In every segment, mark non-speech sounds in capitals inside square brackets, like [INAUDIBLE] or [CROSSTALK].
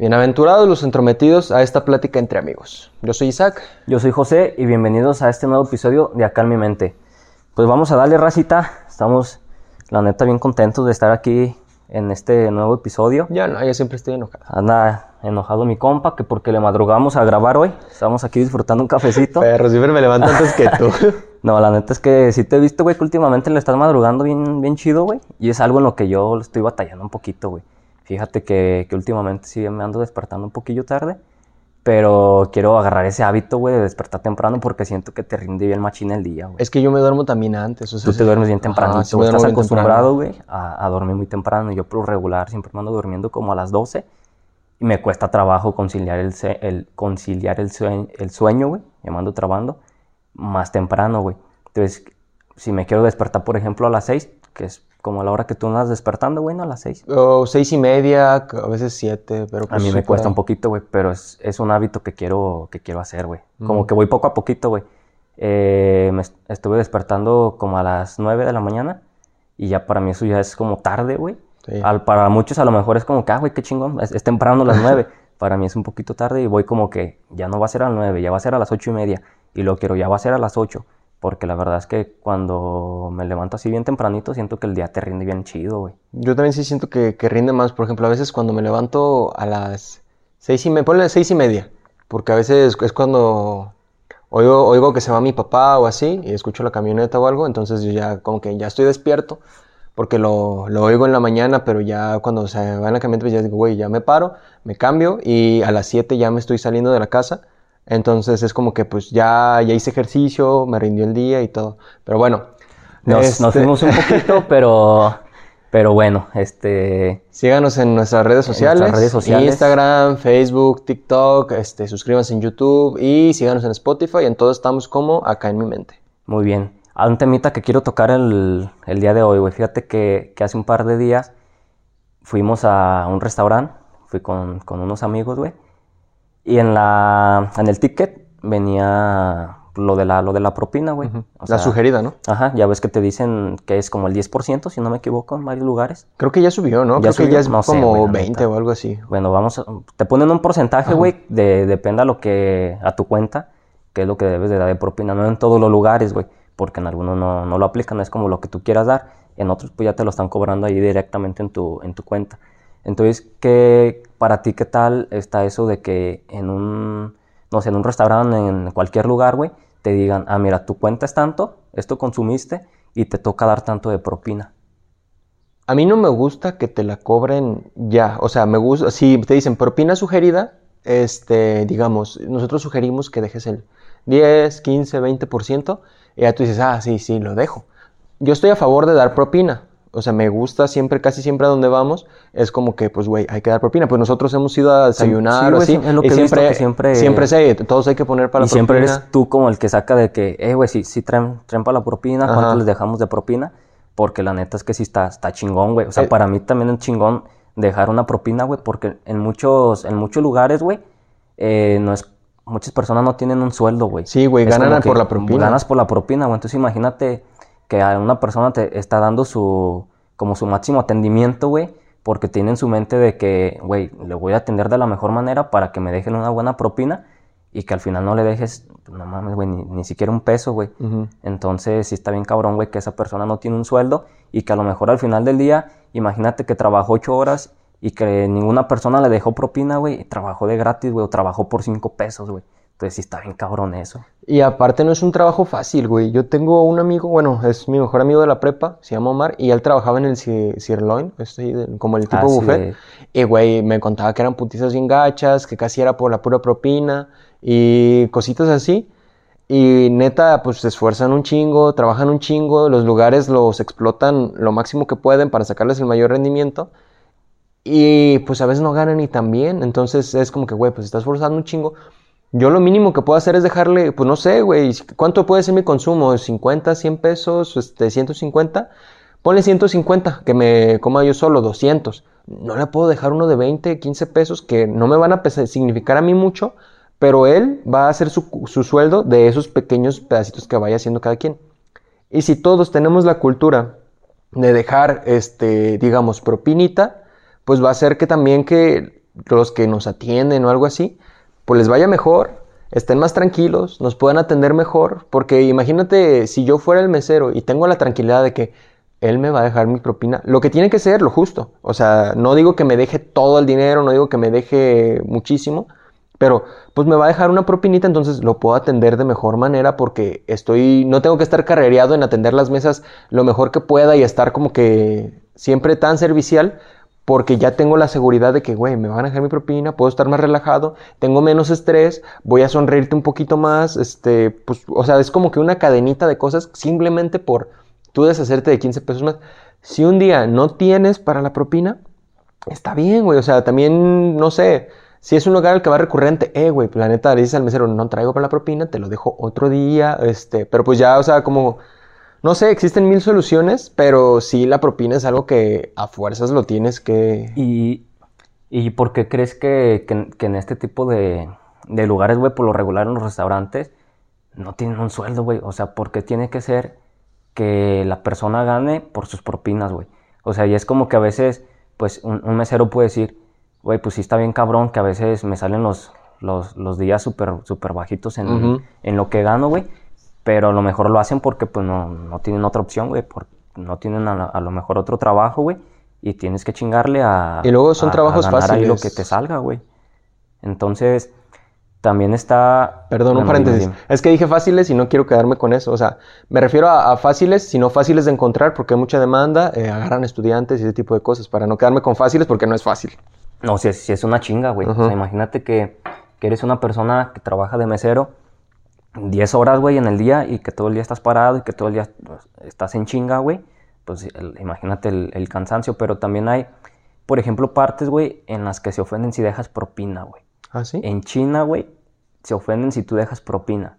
Bienaventurados los entrometidos a esta plática entre amigos. Yo soy Isaac. Yo soy José y bienvenidos a este nuevo episodio de Acá en mi mente. Pues vamos a darle racita. Estamos, la neta, bien contentos de estar aquí en este nuevo episodio. Ya no, yo siempre estoy enojado. Anda enojado mi compa que porque le madrugamos a grabar hoy. Estamos aquí disfrutando un cafecito. [LAUGHS] Perro, siempre me levanto antes que tú. [LAUGHS] no, la neta es que sí te he visto, güey, que últimamente le estás madrugando bien, bien chido, güey. Y es algo en lo que yo estoy batallando un poquito, güey. Fíjate que, que, últimamente sí me ando despertando un poquillo tarde, pero quiero agarrar ese hábito, güey, de despertar temprano porque siento que te rinde bien machina el día, güey. Es que yo me duermo también antes. O sea, Tú te duermes bien temprano. sí estás acostumbrado, güey, a, a, dormir muy temprano. Yo por regular siempre me ando durmiendo como a las 12 y me cuesta trabajo conciliar el, el conciliar el, sueño, el sueño, güey, llamando trabando, más temprano, güey. Entonces, si me quiero despertar, por ejemplo, a las 6, que es como a la hora que tú andas despertando, güey, ¿no? A las seis. O seis y media, a veces siete, pero pues A mí me cuesta un poquito, güey, pero es, es, un hábito que quiero, que quiero hacer, güey. Como que voy poco a poquito, güey. Eh, me estuve despertando como a las nueve de la mañana y ya para mí eso ya es como tarde, güey. Al, para muchos a lo mejor es como que, ah, güey, qué chingón, es, temprano a las [LAUGHS] nueve. para mí es un poquito tarde y voy como que ya no va a ser a las nueve, ya va a ser a las ocho y media. Y lo quiero, ya va a ser a las ocho porque la verdad es que cuando me levanto así bien tempranito, siento que el día te rinde bien chido, güey. Yo también sí siento que, rinde más. Por ejemplo, a veces cuando me levanto a las seis y media, ponle seis y media, porque a veces es cuando oigo, oigo que se va mi papá o así, y escucho la camioneta o algo, entonces yo ya como que ya estoy despierto, porque lo, lo oigo en la mañana, pero ya cuando se va en la camioneta, pues ya digo, güey, ya me paro, me cambio, y a las siete ya me estoy saliendo de la casa entonces es como que pues ya, ya hice ejercicio, me rindió el día y todo. Pero bueno. Nos, este fuimos un poquito, [LAUGHS] pero, pero bueno, este... Síganos en nuestras redes sociales. En redes sociales. Instagram, Facebook, TikTok, este, suscríbanse en YouTube y síganos en Spotify. En todo estamos como acá en mi mente. Muy bien. Hay un temita que quiero tocar el, el día de hoy, güey. Fíjate que, que, hace un par de días fuimos a un restaurante, fui con, con unos amigos, güey y en, la, en el ticket venía lo de la, lo de la propina, güey. la sugerida, ¿no? Ajá, ya ves que te dicen que es como el 10%, si no me equivoco, en varios lugares. Creo que ya subió, ¿no? Creo que ya es como 20 o algo así. Bueno, vamos, te ponen un porcentaje, güey, de, depende a lo que, a tu cuenta, que es lo que debes de dar de propina. No en todos los lugares, güey, porque en algunos no, no lo aplican, es como lo que tú quieras dar. En otros, pues ya te lo están cobrando ahí directamente en tu, en tu cuenta. Entonces, ¿qué, para ti qué tal está eso de que en un, no sé, en un restaurante, en cualquier lugar, güey, te digan, ah, mira, tu cuenta es tanto, esto consumiste y te toca dar tanto de propina? A mí no me gusta que te la cobren ya, o sea, me gusta, si te dicen propina sugerida, este, digamos, nosotros sugerimos que dejes el 10, 15, 20%, y ya tú dices, ah, sí, sí, lo dejo. Yo estoy a favor de dar propina, o sea, me gusta siempre, casi siempre a donde vamos, es como que, pues, güey, hay que dar propina. Pues nosotros hemos ido a desayunar o así. Es lo que y siempre, siempre, siempre sé, todos hay que poner para y siempre eres tú como el que saca de que, eh, güey, si, si traen, traen para la propina, ¿cuánto les dejamos de propina? Porque la neta es que sí está, está chingón, güey. O sea, eh, para mí también es chingón dejar una propina, güey, porque en muchos, en muchos lugares, güey, eh, no es muchas personas no tienen un sueldo, güey. Sí, güey, ganan por la propina. Ganas por la propina, güey. Entonces imagínate que a una persona te está dando su, como su máximo atendimiento, güey, porque tiene en su mente de que, güey, le voy a atender de la mejor manera para que me dejen una buena propina y que al final no le dejes, no mames, güey, ni, siquiera un peso, güey. Entonces, sí está bien cabrón, güey, que esa persona no tiene un sueldo y que a lo mejor al final del día, imagínate que trabajó ocho horas y que ninguna persona le dejó propina, güey, trabajó de gratis, güey, o trabajó por cinco pesos, güey. Entonces sí está bien cabrón eso. Y aparte no es un trabajo fácil, güey. Yo tengo un amigo, bueno, es mi mejor amigo de la prepa, se llama Omar, y él trabajaba en el Sirloin, este, como el tipo ah, buffet. Y, güey, me contaba que eran putizas sin gachas, que casi era por la pura propina y cositas así. Y neta, pues se esfuerzan un chingo, trabajan un chingo, los lugares los explotan lo máximo que pueden para sacarles el mayor rendimiento. Y pues a veces no ganan ni tan bien. Entonces es como que, güey, pues estás esforzando un chingo yo lo mínimo que puedo hacer es dejarle, pues no sé, güey, ¿cuánto puede ser mi consumo? ¿50, 100 pesos, este, 150? Ponle 150, que me coma yo solo, 200. No le puedo dejar uno de 20, 15 pesos que no me van a significar a mí mucho, pero él va a hacer su, su sueldo de esos pequeños pedacitos que vaya haciendo cada quien. Y si todos tenemos la cultura de dejar, este, digamos, propinita, pues va a ser que también que los que nos atienden o algo así, pues les vaya mejor, estén más tranquilos, nos puedan atender mejor, porque imagínate si yo fuera el mesero y tengo la tranquilidad de que él me va a dejar mi propina, lo que tiene que ser lo justo, o sea, no digo que me deje todo el dinero, no digo que me deje muchísimo, pero pues me va a dejar una propinita, entonces lo puedo atender de mejor manera porque estoy, no tengo que estar carrereado en atender las mesas lo mejor que pueda y estar como que siempre tan servicial, porque ya tengo la seguridad de que, güey, me van a dejar mi propina, puedo estar más relajado, tengo menos estrés, voy a sonreírte un poquito más, este, pues, o sea, es como que una cadenita de cosas simplemente por tú deshacerte de 15 pesos más. Si un día no tienes para la propina, está bien, güey, o sea, también, no sé, si es un lugar al que va recurrente, eh, güey, planeta, le dices al mesero, no traigo para la propina, te lo dejo otro día, este, pero pues ya, o sea, como no sé, existen mil soluciones, pero sí la propina es algo que a fuerzas lo tienes que... ¿Y, y por qué crees que, en este tipo de, de lugares, güey, por lo regular en los restaurantes, no tienen un sueldo, güey? O sea, ¿por qué tiene que ser que la persona gane por sus propinas, güey? O sea, y es como que a veces, pues, un, mesero puede decir, güey, pues sí está bien cabrón que a veces me salen los, los, días súper super bajitos en, en lo que gano, güey pero a lo mejor lo hacen porque pues no, no tienen otra opción, güey, no tienen a, lo mejor otro trabajo, güey, y tienes que chingarle a... Y luego son trabajos fáciles. Ahí lo que te salga, güey. Entonces, también está... Perdón, un paréntesis. Es que dije fáciles y no quiero quedarme con eso. O sea, me refiero a, fáciles, sino fáciles de encontrar porque hay mucha demanda, eh, agarran estudiantes y ese tipo de cosas, para no quedarme con fáciles porque no es fácil. No, si es, si es una chinga, güey. O sea, imagínate que, que eres una persona que trabaja de mesero 10 horas, güey, en el día y que todo el día estás parado y que todo el día pues, estás en chinga, güey, pues imagínate el, cansancio, pero también hay, por ejemplo, partes, güey, en las que se ofenden si dejas propina, güey. ¿Ah, sí? En China, güey, se ofenden si tú dejas propina.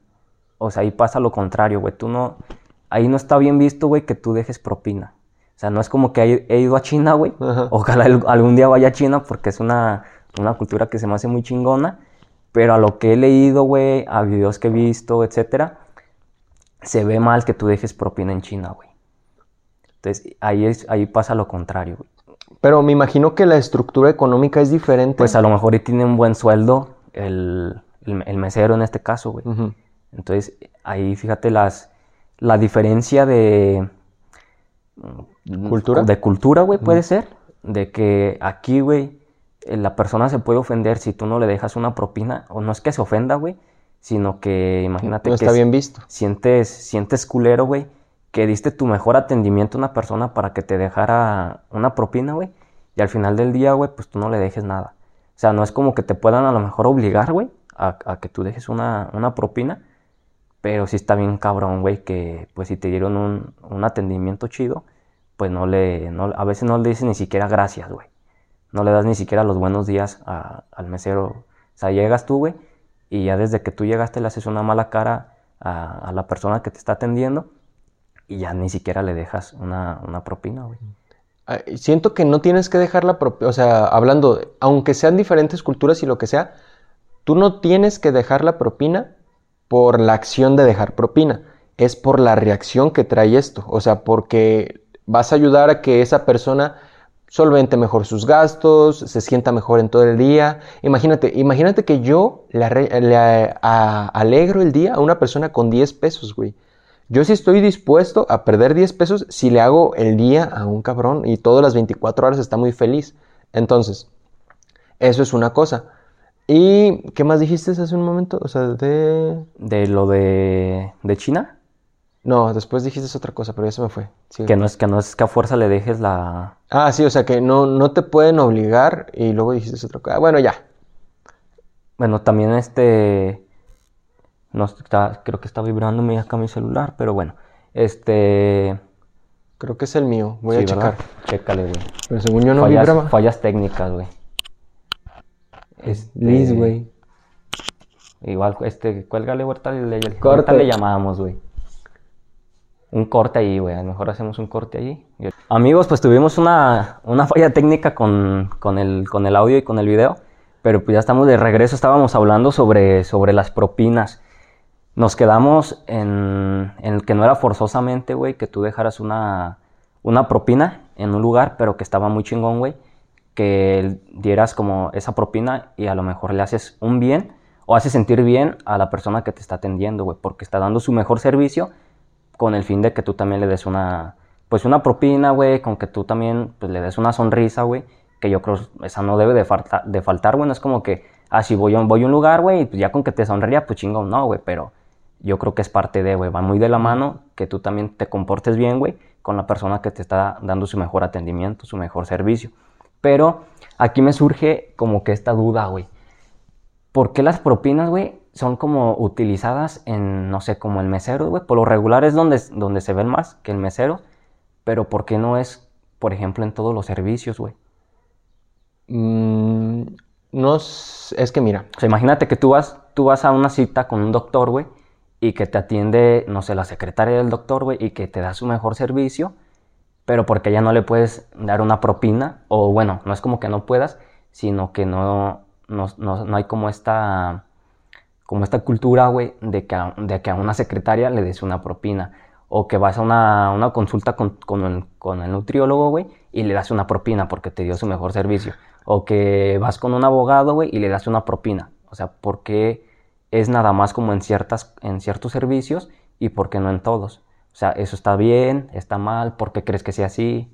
O sea, ahí pasa lo contrario, güey, tú no, ahí no está bien visto, güey, que tú dejes propina. O sea, no es como que he ido a China, güey. Ojalá algún día vaya a China porque es una, una cultura que se me hace muy chingona pero a lo que he leído, güey, a videos que he visto, etcétera, se ve mal que tú dejes propina en China, güey. Entonces, ahí, es, ahí pasa lo contrario, güey. Pero me imagino que la estructura económica es diferente. Pues a lo mejor tiene un buen sueldo el, el, mesero en este caso, güey. Entonces, ahí fíjate las, la diferencia de... ¿Cultura? De cultura, güey, puede ser. De que aquí, güey, la persona se puede ofender si tú no le dejas una propina, o no es que se ofenda, güey, sino que imagínate no está bien visto. Sientes, sientes culero, güey, que diste tu mejor atendimiento a una persona para que te dejara una propina, güey, y al final del día, güey, pues tú no le dejes nada. O sea, no es como que te puedan a lo mejor obligar, güey, a, que tú dejes una, una, propina, pero sí está bien cabrón, güey, que pues si te dieron un, un atendimiento chido, pues no le, no, a veces no le dices ni siquiera gracias, güey no le das ni siquiera los buenos días al mesero. O sea, llegas tú, güey, y ya desde que tú llegaste le haces una mala cara a, la persona que te está atendiendo y ya ni siquiera le dejas una, propina, güey. Siento que no tienes que dejar la propina, o sea, hablando, aunque sean diferentes culturas y lo que sea, tú no tienes que dejar la propina por la acción de dejar propina, es por la reacción que trae esto, o sea, porque vas a ayudar a que esa persona solvente mejor sus gastos, se sienta mejor en todo el día. Imagínate, imagínate que yo le, alegro el día a una persona con 10 pesos, güey. Yo sí estoy dispuesto a perder 10 pesos si le hago el día a un cabrón y todas las 24 horas está muy feliz. Entonces, eso es una cosa. ¿Y qué más dijiste hace un momento? O sea, de... De lo de, de China. No, después dijiste otra cosa, pero ya se me fue. Que no es que no es que a fuerza le dejes la. Ah, sí, o sea que no, no te pueden obligar y luego dijiste otra cosa. Bueno, ya. Bueno, también este. No está, creo que está vibrando acá mi celular, pero bueno. Este. Creo que es el mío. Voy a checar. Chécale, güey. Pero según yo no fallas, vibraba. Fallas técnicas, güey. Este... Liz, güey. Igual, este, cuélgale, ahorita le, le, le llamábamos, güey un corte ahí, güey. A lo mejor hacemos un corte ahí. Amigos, pues tuvimos una, una falla técnica con, con, el, con el audio y con el video. Pero pues ya estamos de regreso. Estábamos hablando sobre, sobre las propinas. Nos quedamos en, en que no era forzosamente, güey, que tú dejaras una, una propina en un lugar, pero que estaba muy chingón, güey. que dieras como esa propina y a lo mejor le haces un bien o haces sentir bien a la persona que te está atendiendo, güey, porque está dando su mejor servicio con el fin de que tú también le des una, pues una propina, güey, con que tú también pues, le des una sonrisa, güey, que yo creo esa no debe de, falta, de faltar, güey, no es como que, ah, si voy a, voy a un lugar, güey, pues ya con que te sonría, pues chingón, no, güey, pero yo creo que es parte de, güey, va muy de la mano que tú también te comportes bien, güey, con la persona que te está dando su mejor atendimiento, su mejor servicio. Pero aquí me surge como que esta duda, güey. ¿Por qué las propinas, güey, son como utilizadas en, no sé, como el mesero, güey? Por lo regular es donde, donde se ven más que el mesero, pero ¿por qué no es, por ejemplo, en todos los servicios, güey? Mm, no, es que mira. O sea, imagínate que tú vas, tú vas a una cita con un doctor, güey, y que te atiende, no sé, la secretaria del doctor, güey, y que te da su mejor servicio, pero porque ya no le puedes dar una propina, o bueno, no es como que no puedas, sino que no, no, no, hay como esta, como esta cultura, güey, de que, a, una secretaria le des una propina, o que vas a una, consulta con, con, el, con el nutriólogo, güey, y le das una propina porque te dio su mejor servicio, o que vas con un abogado, güey, y le das una propina, o sea, ¿por qué? es nada más como en, ciertas, en ciertos servicios y por qué no en todos. O sea, ¿eso está bien? ¿Está mal? ¿Por qué crees que sea así?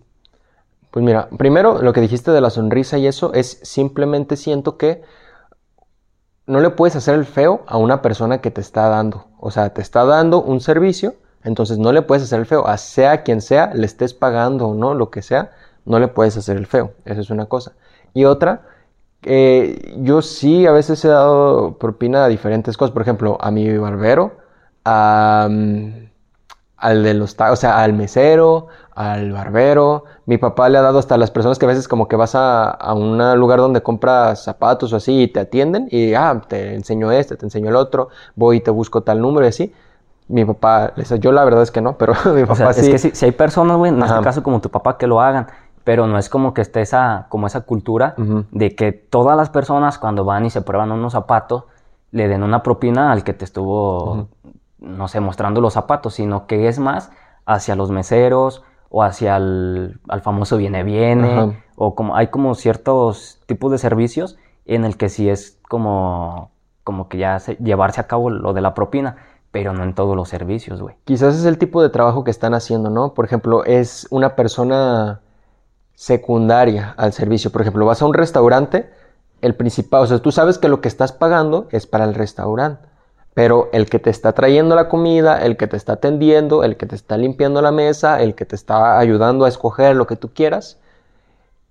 Pues mira, primero lo que dijiste de la sonrisa y eso es simplemente siento que no le puedes hacer el feo a una persona que te está dando. O sea, te está dando un servicio, entonces no le puedes hacer el feo. A sea quien sea, le estés pagando o no, lo que sea, no le puedes hacer el feo. Esa es una cosa. Y otra, eh, yo sí a veces he dado propina a diferentes cosas. Por ejemplo, a mi barbero, mm, al de los o sea, al mesero, al barbero. Mi papá le ha dado hasta a las personas que a veces como que vas a, a un lugar donde compras zapatos o así y te atienden y, ah, te enseño este, te enseño el otro, voy y te busco tal número y así. Mi papá, yo la verdad es que no, [LAUGHS] pero mi papá sí. Es que si, hay personas, güey, en este caso como tu papá, que lo hagan pero no es como que esté esa, como esa cultura de que todas las personas cuando van y se prueban unos zapatos le den una propina al que te estuvo, no sé, mostrando los zapatos, sino que es más hacia los meseros o hacia el al famoso viene viene o como hay como ciertos tipos de servicios en el que sí es como como que ya llevarse a cabo lo de la propina pero no en todos los servicios, güey. Quizás es el tipo de trabajo que están haciendo, ¿no? Por ejemplo, es una persona secundaria al servicio. Por ejemplo, vas a un restaurante, el principal, o sea, tú sabes que lo que estás pagando es para el restaurante, pero el que te está trayendo la comida, el que te está atendiendo, el que te está limpiando la mesa, el que te está ayudando a escoger lo que tú quieras,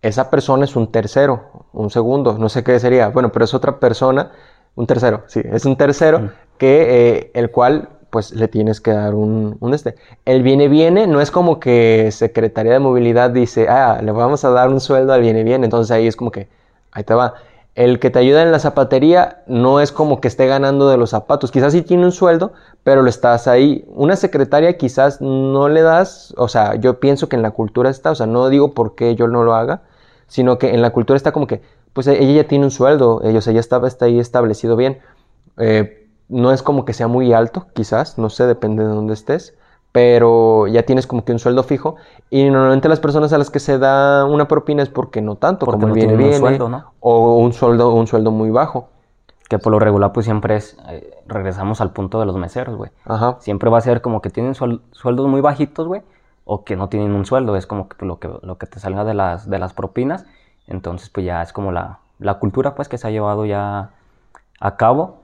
esa persona es un tercero, un segundo, no sé qué sería, bueno, pero es otra persona, un tercero, sí, es un tercero que eh, el cual pues le tienes que dar un, un, este. El viene viene no es como que Secretaría de Movilidad dice, ah, le vamos a dar un sueldo al viene viene, entonces ahí es como que, ahí te va. El que te ayuda en la zapatería no es como que esté ganando de los zapatos, quizás sí tiene un sueldo, pero lo estás ahí. Una secretaria quizás no le das, o sea, yo pienso que en la cultura está, o sea, no digo por qué yo no lo haga, sino que en la cultura está como que, pues ella ya tiene un sueldo, ellos, ella está, está ahí establecido bien. Eh, no es como que sea muy alto, quizás, no sé, depende de dónde estés, pero ya tienes como que un sueldo fijo y normalmente las personas a las que se da una propina es porque no tanto, porque como viene bien, o un sueldo, un sueldo muy bajo. Que por lo regular pues siempre es, eh, regresamos al punto de los meseros, güey. Ajá. Siempre va a ser como que tienen sueldos muy bajitos, güey, o que no tienen un sueldo, es como que lo que, lo que te salga de las, de las propinas, entonces pues ya es como la, la cultura pues que se ha llevado ya a cabo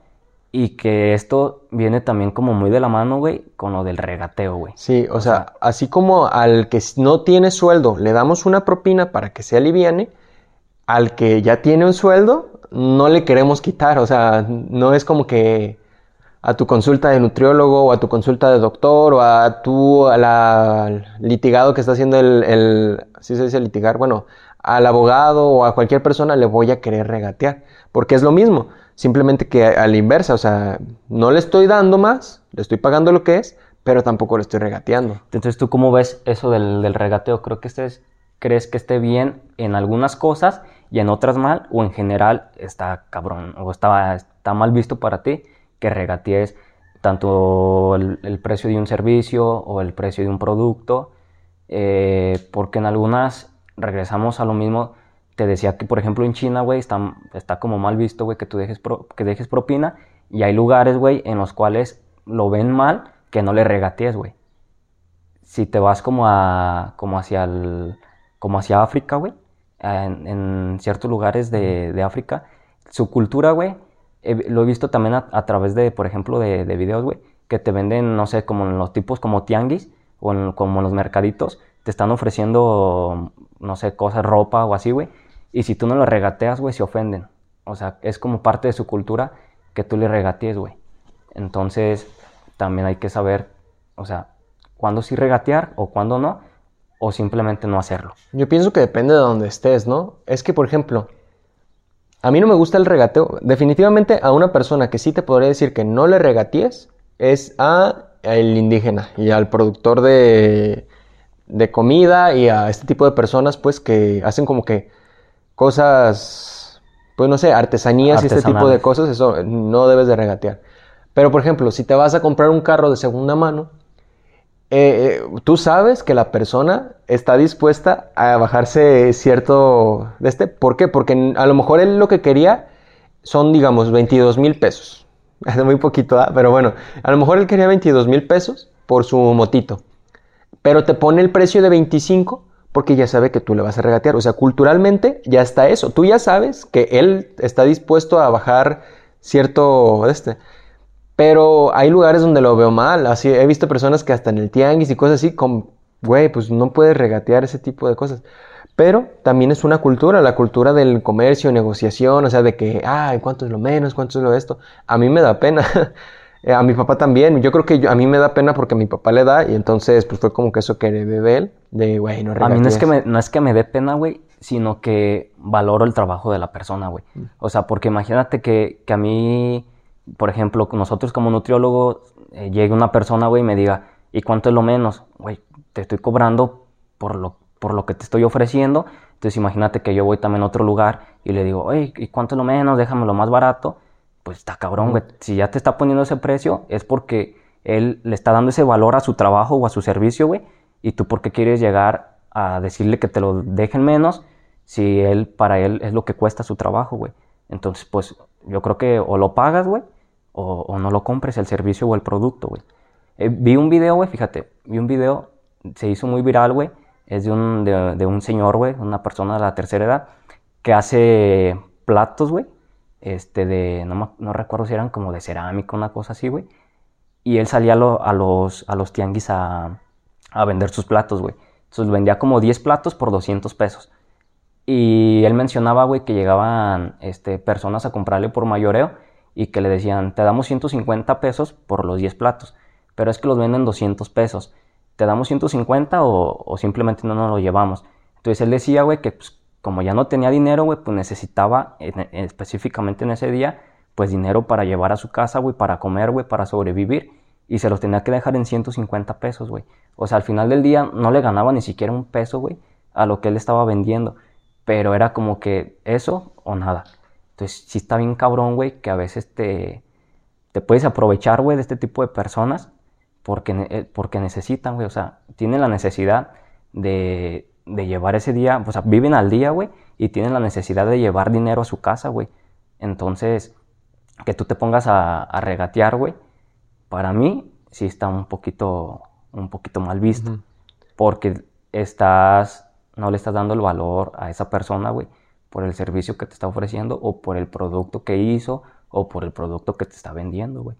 y que esto viene también como muy de la mano, güey, con lo del regateo, güey. Sí, o, sea, así como al que no tiene sueldo le damos una propina para que se aliviane, al que ya tiene un sueldo no le queremos quitar, o sea, no es como que a tu consulta de nutriólogo o a tu consulta de doctor o a tu al litigado que está haciendo el, el ¿sí se dice litigar? Bueno, al abogado o a cualquier persona le voy a querer regatear, porque es lo mismo Simplemente que a la inversa, o sea, no le estoy dando más, le estoy pagando lo que es, pero tampoco le estoy regateando. Entonces, ¿tú cómo ves eso del, regateo? Creo que estés, crees que esté bien en algunas cosas y en otras mal, o en general está cabrón, o está, está mal visto para ti que regatees tanto el, precio de un servicio o el precio de un producto, eh, porque en algunas regresamos a lo mismo te decía que, por ejemplo, en China, güey, está, está como mal visto, güey, que tú dejes, que dejes propina. Y hay lugares, güey, en los cuales lo ven mal que no le regatees, güey. Si te vas como, a, como, hacia, el, como hacia África, güey, en, ciertos lugares de, África, su cultura, güey, lo he visto también a, través de, por ejemplo, de, de videos, güey, que te venden, no sé, como en los tipos como tianguis o como en los mercaditos, te están ofreciendo, no sé, cosas, ropa o así, güey. Y si tú no lo regateas, güey, se ofenden. O sea, es como parte de su cultura que tú le regatees, güey. Entonces, también hay que saber, o sea, cuándo sí regatear o cuándo no, o simplemente no hacerlo. Yo pienso que depende de donde estés, ¿no? Es que, por ejemplo, a mí no me gusta el regateo. Definitivamente a una persona que sí te podría decir que no le regatees es a el indígena y al productor de, de comida y a este tipo de personas pues que hacen como que cosas, pues no sé, artesanías y este tipo de cosas, eso no debes de regatear. Pero por ejemplo, si te vas a comprar un carro de segunda mano, eh, eh, tú sabes que la persona está dispuesta a bajarse cierto de este. ¿Por qué? Porque a lo mejor él lo que quería son, digamos, 22 mil pesos. [LAUGHS] Es muy poquito, ¿ah? pero bueno, a lo mejor él quería 22 mil pesos por su motito. Pero te pone el precio de 25 porque ya sabe que tú le vas a regatear. O sea, culturalmente ya está eso. Tú ya sabes que él está dispuesto a bajar cierto este. Pero hay lugares donde lo veo mal. Así, he visto personas que hasta en el tianguis y cosas así, con, güey, pues no puedes regatear ese tipo de cosas. Pero también es una cultura, la cultura del comercio, negociación, o sea, de que, ay, ¿cuánto es lo menos? ¿Cuánto es lo esto? A mí me da pena. [LAUGHS] Eh, a mi papá también. Yo creo que a mí me da pena porque a mi papá le da y entonces pues fue como que eso que de él, de, güey, no A mí no es, que me, no es que me dé pena, güey, sino que valoro el trabajo de la persona, güey. Mm. O sea, porque imagínate que, que a mí por ejemplo, nosotros como nutriólogos, eh, llegue una persona, güey, y me diga, ¿y cuánto es lo menos? Güey, te estoy cobrando por lo, por lo que te estoy ofreciendo. Entonces imagínate que yo voy también a otro lugar y le digo, oye, ¿y cuánto es lo menos? Déjame lo más barato. Pues está cabrón, güey. Si ya te está poniendo ese precio, es porque él le está dando ese valor a su trabajo o a su servicio, güey. Y tú, ¿por qué quieres llegar a decirle que te lo dejen menos si él, para él, es lo que cuesta su trabajo, güey? Entonces, pues yo creo que o lo pagas, güey, o, no lo compres el servicio o el producto, güey. Eh, vi un video, güey, fíjate, vi un video, se hizo muy viral, güey. Es de un, de, un señor, güey, una persona de la tercera edad, que hace platos, güey. Este, de, no, no, recuerdo si eran como de cerámica, una cosa así, güey. Y él salía a, los, a los tianguis a, a vender sus platos, güey. Entonces vendía como 10 platos por 200 pesos. Y él mencionaba, güey, que llegaban este, personas a comprarle por mayoreo y que le decían, te damos 150 pesos por los 10 platos, pero es que los venden 200 pesos. ¿Te damos 150 o, o simplemente no nos lo llevamos? Entonces él decía, güey, que pues, como ya no tenía dinero, güey, pues necesitaba específicamente en ese día, pues dinero para llevar a su casa, güey, para comer, güey, para sobrevivir. Y se los tenía que dejar en 150 pesos, güey. O sea, al final del día no le ganaba ni siquiera un peso, güey, a lo que él estaba vendiendo. Pero era como que eso o nada. Entonces, sí está bien cabrón, güey, que a veces te, te puedes aprovechar, güey, de este tipo de personas porque, eh, porque necesitan, güey, o sea, tienen la necesidad de, de llevar ese día, o sea, viven al día, güey, y tienen la necesidad de llevar dinero a su casa, güey. Entonces, que tú te pongas a, a regatear, güey, para mí sí está un poquito, un poquito mal visto, porque estás, no le estás dando el valor a esa persona, güey, por el servicio que te está ofreciendo o por el producto que hizo o por el producto que te está vendiendo, güey.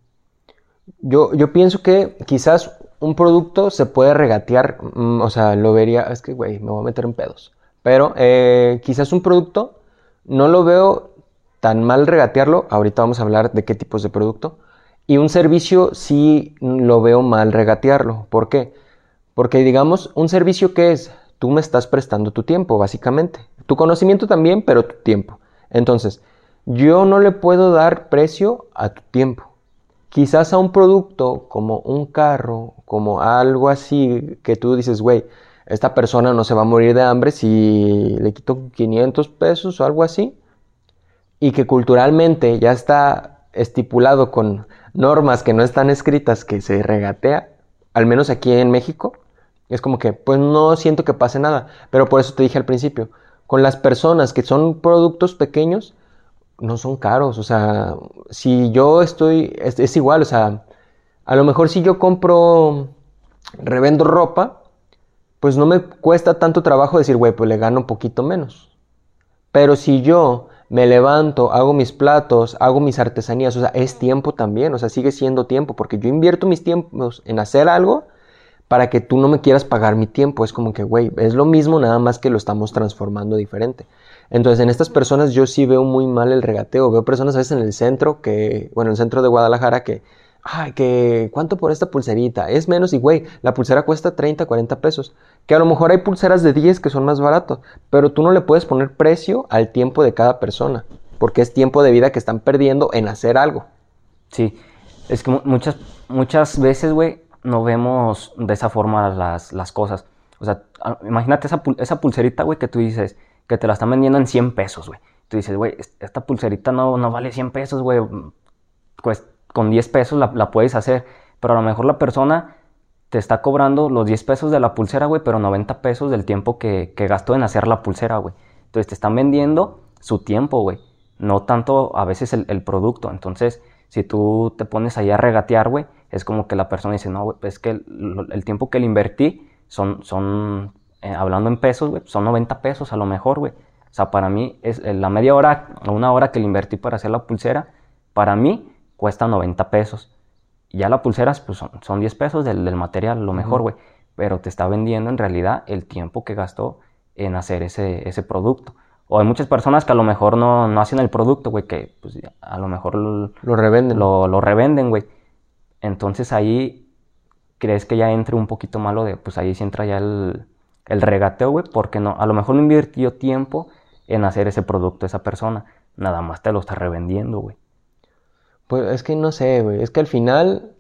Yo, yo pienso que quizás un producto se puede regatear, mm, o sea, lo vería, es que, güey, me voy a meter en pedos. Pero eh, quizás un producto no lo veo tan mal regatearlo, ahorita vamos a hablar de qué tipos de producto, y un servicio sí lo veo mal regatearlo. ¿Por qué? Porque digamos, un servicio que es, tú me estás prestando tu tiempo, básicamente. Tu conocimiento también, pero tu tiempo. Entonces, yo no le puedo dar precio a tu tiempo. Quizás a un producto como un carro, como algo así que tú dices, güey, esta persona no se va a morir de hambre si le quito 500 pesos o algo así. Y que culturalmente ya está estipulado con normas que no están escritas que se regatea, al menos aquí en México, es como que, pues no siento que pase nada. Pero por eso te dije al principio, con las personas que son productos pequeños, no son caros. O sea, si yo estoy, es, igual, o sea, a lo mejor si yo compro, revendo ropa, pues no me cuesta tanto trabajo decir, güey, pues le gano un poquito menos. Pero si yo me levanto, hago mis platos, hago mis artesanías, o sea, es tiempo también, o sea, sigue siendo tiempo, porque yo invierto mis tiempos en hacer algo para que tú no me quieras pagar mi tiempo. Es como que, güey, es lo mismo, nada más que lo estamos transformando diferente. Entonces, en estas personas yo sí veo muy mal el regateo. Veo personas a veces en el centro, que, bueno, en el centro de Guadalajara, que, ay, que, ¿cuánto por esta pulserita? Es menos y, güey, la pulsera cuesta 30, 40 pesos. Que a lo mejor hay pulseras de 10 que son más baratos, pero tú no le puedes poner precio al tiempo de cada persona, porque es tiempo de vida que están perdiendo en hacer algo. Sí, es que muchas, muchas veces, güey, no vemos de esa forma las, las cosas. O sea, imagínate esa, esa pulserita, güey, que tú dices que te la están vendiendo en 100 pesos, güey. Tú dices, güey, esta pulserita no, no vale 100 pesos, güey. Pues con 10 pesos la, la, puedes hacer. Pero a lo mejor la persona te está cobrando los 10 pesos de la pulsera, güey, pero 90 pesos del tiempo que, que gastó en hacer la pulsera, güey. Entonces te están vendiendo su tiempo, güey. No tanto a veces el, el producto. Entonces, si tú te pones ahí a regatear, güey, es como que la persona dice, no, es que el, tiempo que le invertí son, son eh, hablando en pesos, güey, son 90 pesos a lo mejor, güey. O sea, para mí, es eh, la media hora o una hora que le invertí para hacer la pulsera, para mí cuesta 90 pesos. Y ya la pulsera, pues son, son 10 pesos del, material, lo mejor, güey. Pero te está vendiendo en realidad el tiempo que gastó en hacer ese, ese producto. O hay muchas personas que a lo mejor no, no hacen el producto, güey, que pues, a lo mejor lo, revenden. Lo, lo revenden, güey. Entonces ahí crees que ya entre un poquito malo de, pues ahí sí entra ya el, regateo, güey, porque no, a lo mejor no invirtió tiempo en hacer ese producto esa persona, nada más te lo está revendiendo, güey. Pues es que no sé, güey, es que al final,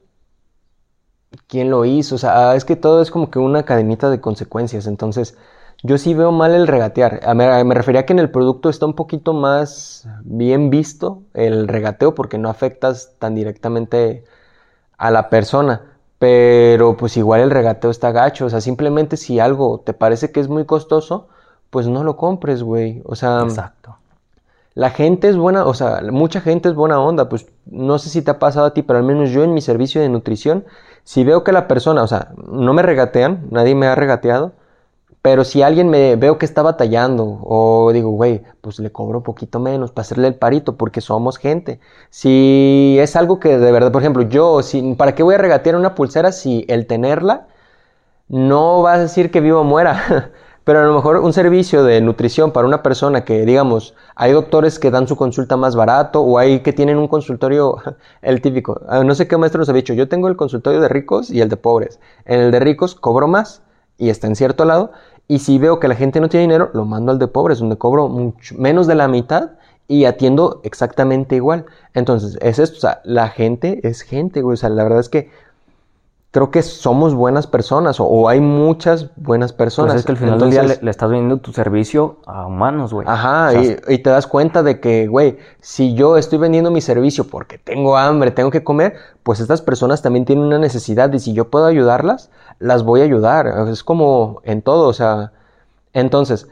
¿quién lo hizo? O sea, es que todo es como que una cadenita de consecuencias, entonces yo sí veo mal el regatear. Me, me refería que en el producto está un poquito más bien visto el regateo porque no afectas tan directamente a la persona. Pero pues igual el regateo está gacho. O sea, simplemente si algo te parece que es muy costoso, pues no lo compres, güey. O sea. Exacto. La gente es buena, o sea, mucha gente es buena onda. Pues no sé si te ha pasado a ti, pero al menos yo en mi servicio de nutrición, si veo que la persona, o sea, no me regatean, nadie me ha regateado, pero si alguien me veo que está batallando o digo, güey, pues le cobro un poquito menos para hacerle el parito porque somos gente. Si es algo que de verdad, por ejemplo, yo, si, ¿para qué voy a regatear una pulsera si el tenerla no va a decir que vivo o muera? [LAUGHS] Pero a lo mejor un servicio de nutrición para una persona que, digamos, hay doctores que dan su consulta más barato o hay que tienen un consultorio, [LAUGHS] el típico, ah, no sé qué maestro nos ha dicho, yo tengo el consultorio de ricos y el de pobres. En el de ricos cobro más y está en cierto lado, y si veo que la gente no tiene dinero, lo mando al de pobres, donde cobro mucho, menos de la mitad y atiendo exactamente igual. Entonces, es esto, o sea, la gente es gente, güey. O sea, la verdad es que creo que somos buenas personas o, hay muchas buenas personas. Pues es que al final del día le, estás vendiendo tu servicio a humanos, güey. Ajá, y, y, te das cuenta de que, güey, si yo estoy vendiendo mi servicio porque tengo hambre, tengo que comer, pues estas personas también tienen una necesidad y si yo puedo ayudarlas, las voy a ayudar. Es como en todo, o sea, entonces,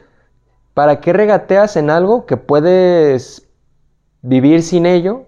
¿para qué regateas en algo que puedes vivir sin ello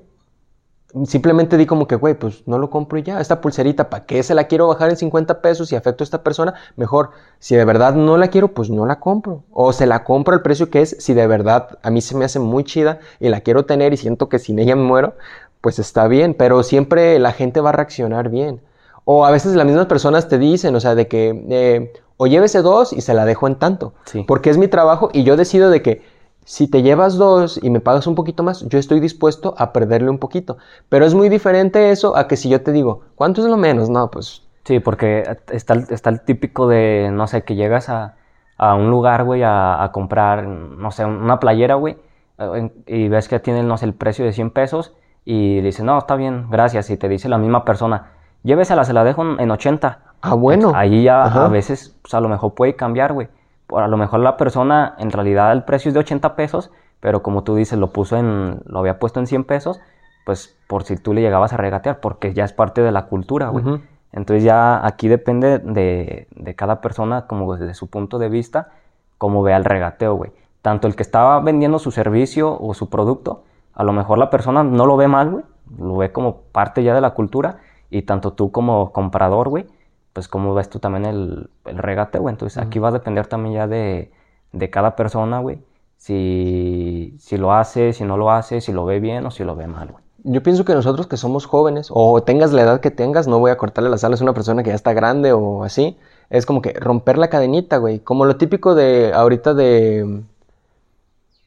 simplemente di como que, güey, pues no lo compro y ya. Esta pulserita, ¿para qué se la quiero bajar en 50 pesos y afecto a esta persona? Mejor, si de verdad no la quiero, pues no la compro. O se la compro al precio que es, si de verdad a mí se me hace muy chida y la quiero tener y siento que sin ella me muero, pues está bien. Pero siempre la gente va a reaccionar bien. O a veces las mismas personas te dicen, o sea, de que, eh, o llévese dos y se la dejo en tanto. Porque es mi trabajo y yo decido de que si te llevas dos y me pagas un poquito más, yo estoy dispuesto a perderle un poquito. Pero es muy diferente eso a que si yo te digo, ¿cuánto es lo menos? No, pues... Sí, porque está, está el típico de, no sé, que llegas a, a un lugar, güey, a, comprar, no sé, una playera, güey, eh, y ves que tiene, no sé, el precio de 100 pesos y dices, no, está bien, gracias, y te dice la misma persona, llévesela, se la dejo en 80. Ah, bueno. Ahí ya a veces, pues a lo mejor puede cambiar, güey a lo mejor la persona en realidad el precio es de 80 pesos, pero como tú dices, lo puso en, lo había puesto en 100 pesos, pues por si tú le llegabas a regatear, porque ya es parte de la cultura, güey. Entonces ya aquí depende de, de, cada persona, como desde su punto de vista, cómo vea el regateo, güey. tanto el que estaba vendiendo su servicio o su producto, a lo mejor la persona no lo ve mal, güey, lo ve como parte ya de la cultura, y tanto tú como comprador, güey, pues cómo ves tú también el, el regate, güey. Entonces aquí va a depender también ya de, de cada persona, güey, si, si lo hace, si no lo hace, si lo ve bien o si lo ve mal, güey. Yo pienso que nosotros que somos jóvenes, o tengas la edad que tengas, no voy a cortarle las alas a una persona que ya está grande o así, es como que romper la cadenita, güey. Como lo típico de ahorita de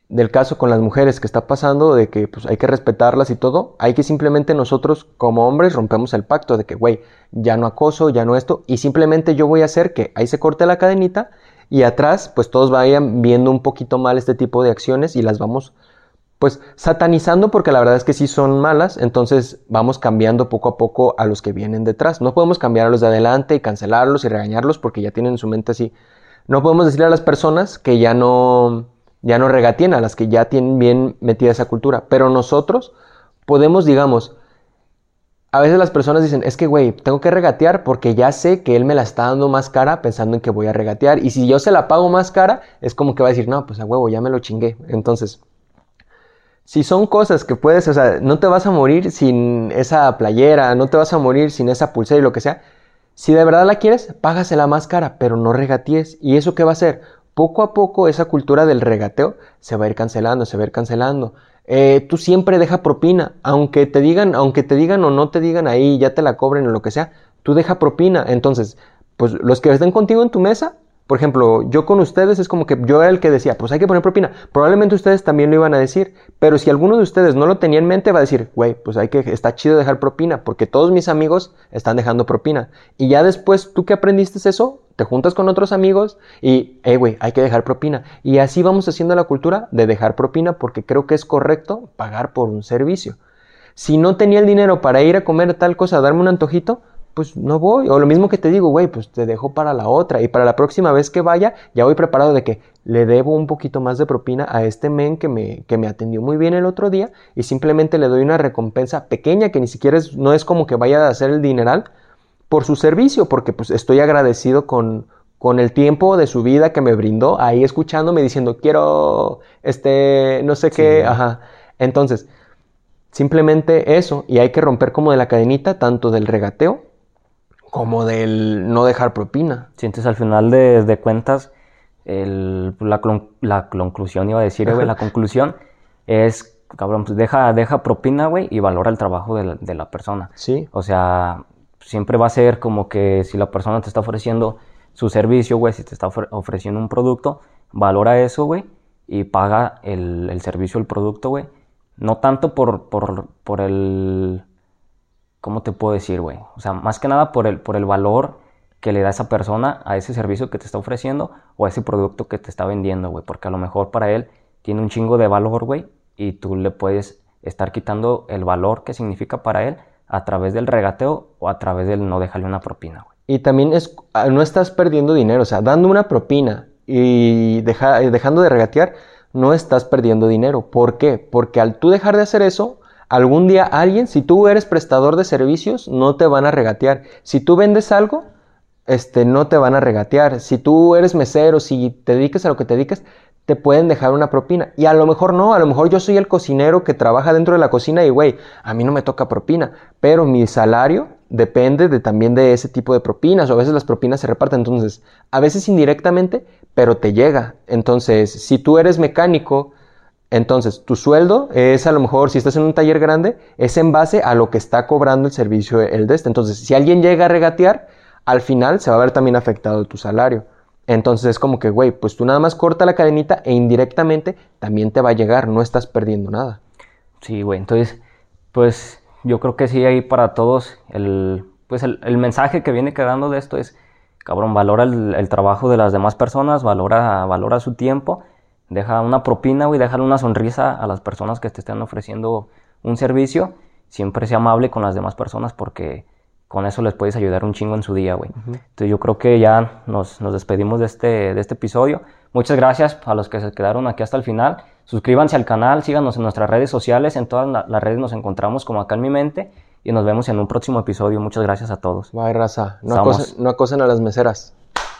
del caso con las mujeres que está pasando, de que pues hay que respetarlas y todo, hay que simplemente nosotros como hombres rompemos el pacto de que, güey, ya no acoso, ya no esto, y simplemente yo voy a hacer que ahí se corte la cadenita y atrás pues todos vayan viendo un poquito mal este tipo de acciones y las vamos pues satanizando porque la verdad es que sí son malas, entonces vamos cambiando poco a poco a los que vienen detrás. No podemos cambiar a los de adelante y cancelarlos y regañarlos porque ya tienen en su mente así. No podemos decirle a las personas que ya no ya no regateen, a las que ya tienen bien metida esa cultura, pero nosotros podemos, digamos, a veces las personas dicen, es que, güey, tengo que regatear porque ya sé que él me la está dando más cara pensando en que voy a regatear. Y si yo se la pago más cara, es como que va a decir, no, pues a huevo, ya me lo chingué. Entonces, si son cosas que puedes, o sea, no te vas a morir sin esa playera, no te vas a morir sin esa pulsera y lo que sea. Si de verdad la quieres, págasela más cara, pero no regatees. ¿Y eso qué va a hacer? Poco a poco esa cultura del regateo se va a ir cancelando, se va a ir cancelando. Eh, tú siempre deja propina, aunque te digan, aunque te digan o no te digan ahí, ya te la cobren o lo que sea, tú deja propina. Entonces, pues los que estén contigo en tu mesa, por ejemplo, yo con ustedes es como que yo era el que decía, pues hay que poner propina. Probablemente ustedes también lo iban a decir, pero si alguno de ustedes no lo tenía en mente, va a decir, güey, pues hay que, está chido dejar propina, porque todos mis amigos están dejando propina. Y ya después, tú que aprendiste eso, te juntas con otros amigos y, hey, güey, hay que dejar propina. Y así vamos haciendo la cultura de dejar propina, porque creo que es correcto pagar por un servicio. Si no tenía el dinero para ir a comer tal cosa, darme un antojito, pues no voy. O lo mismo que te digo, güey, pues te dejo para la otra. Y para la próxima vez que vaya, ya voy preparado de que le debo un poquito más de propina a este men que me, que me atendió muy bien el otro día y simplemente le doy una recompensa pequeña que ni siquiera es, no es como que vaya a hacer el dineral por su servicio, porque pues estoy agradecido con, con el tiempo de su vida que me brindó ahí escuchándome diciendo quiero este no sé qué, ajá. Entonces, simplemente eso y hay que romper como de la cadenita tanto del regateo como del no dejar propina. Sientes al final de, cuentas, la, conclusión, iba a decir, güey, la [LAUGHS] conclusión es, cabrón, pues deja, deja propina, güey, y valora el trabajo de la, persona. Sí. O sea, siempre va a ser como que si la persona te está ofreciendo su servicio, güey, si te está ofreciendo un producto, valora eso, güey, y paga el, el servicio, el producto, güey. No tanto por, por, por el ¿cómo te puedo decir, güey? O sea, más que nada por el, por el valor que le da esa persona a ese servicio que te está ofreciendo o a ese producto que te está vendiendo, güey. Porque a lo mejor para él tiene un chingo de valor, güey, y tú le puedes estar quitando el valor que significa para él a través del regateo o a través del no dejarle una propina, güey. Y también es, ah, no estás perdiendo dinero, o sea, dando una propina y dejando de regatear, no estás perdiendo dinero. ¿Por qué? Porque al tú dejar de hacer eso, Algún día alguien, si tú eres prestador de servicios, no te van a regatear. Si tú vendes algo, este, no te van a regatear. Si tú eres mesero, si te dedicas a lo que te dedicas, te pueden dejar una propina. Y a lo mejor no, a lo mejor yo soy el cocinero que trabaja dentro de la cocina y, güey, a mí no me toca propina. Pero mi salario depende de, también de ese tipo de propinas. O a veces las propinas se reparten. Entonces, a veces indirectamente, pero te llega. Entonces, si tú eres mecánico, entonces, tu sueldo es a lo mejor, si estás en un taller grande, es en base a lo que está cobrando el servicio el de este. Entonces, si alguien llega a regatear, al final se va a ver también afectado tu salario. Entonces es como que, güey, pues tú nada más corta la cadenita e indirectamente también te va a llegar, no estás perdiendo nada. Sí, güey, entonces, pues yo creo que sí hay para todos el, pues el, mensaje que viene quedando de esto es, cabrón, valora el, el, trabajo de las demás personas, valora, valora su tiempo Deja una propina, güey, déjale una sonrisa a las personas que te estén ofreciendo un servicio. Siempre sea amable con las demás personas porque con eso les puedes ayudar un chingo en su día, güey. Entonces yo creo que ya nos, despedimos de este, de este episodio. Muchas gracias a los que se quedaron aquí hasta el final. Suscríbanse al canal, síganos en nuestras redes sociales. En todas las redes nos encontramos como acá en mi mente. Y nos vemos en un próximo episodio. Muchas gracias a todos. Bye, raza. No, acosen, no acosen a las meseras.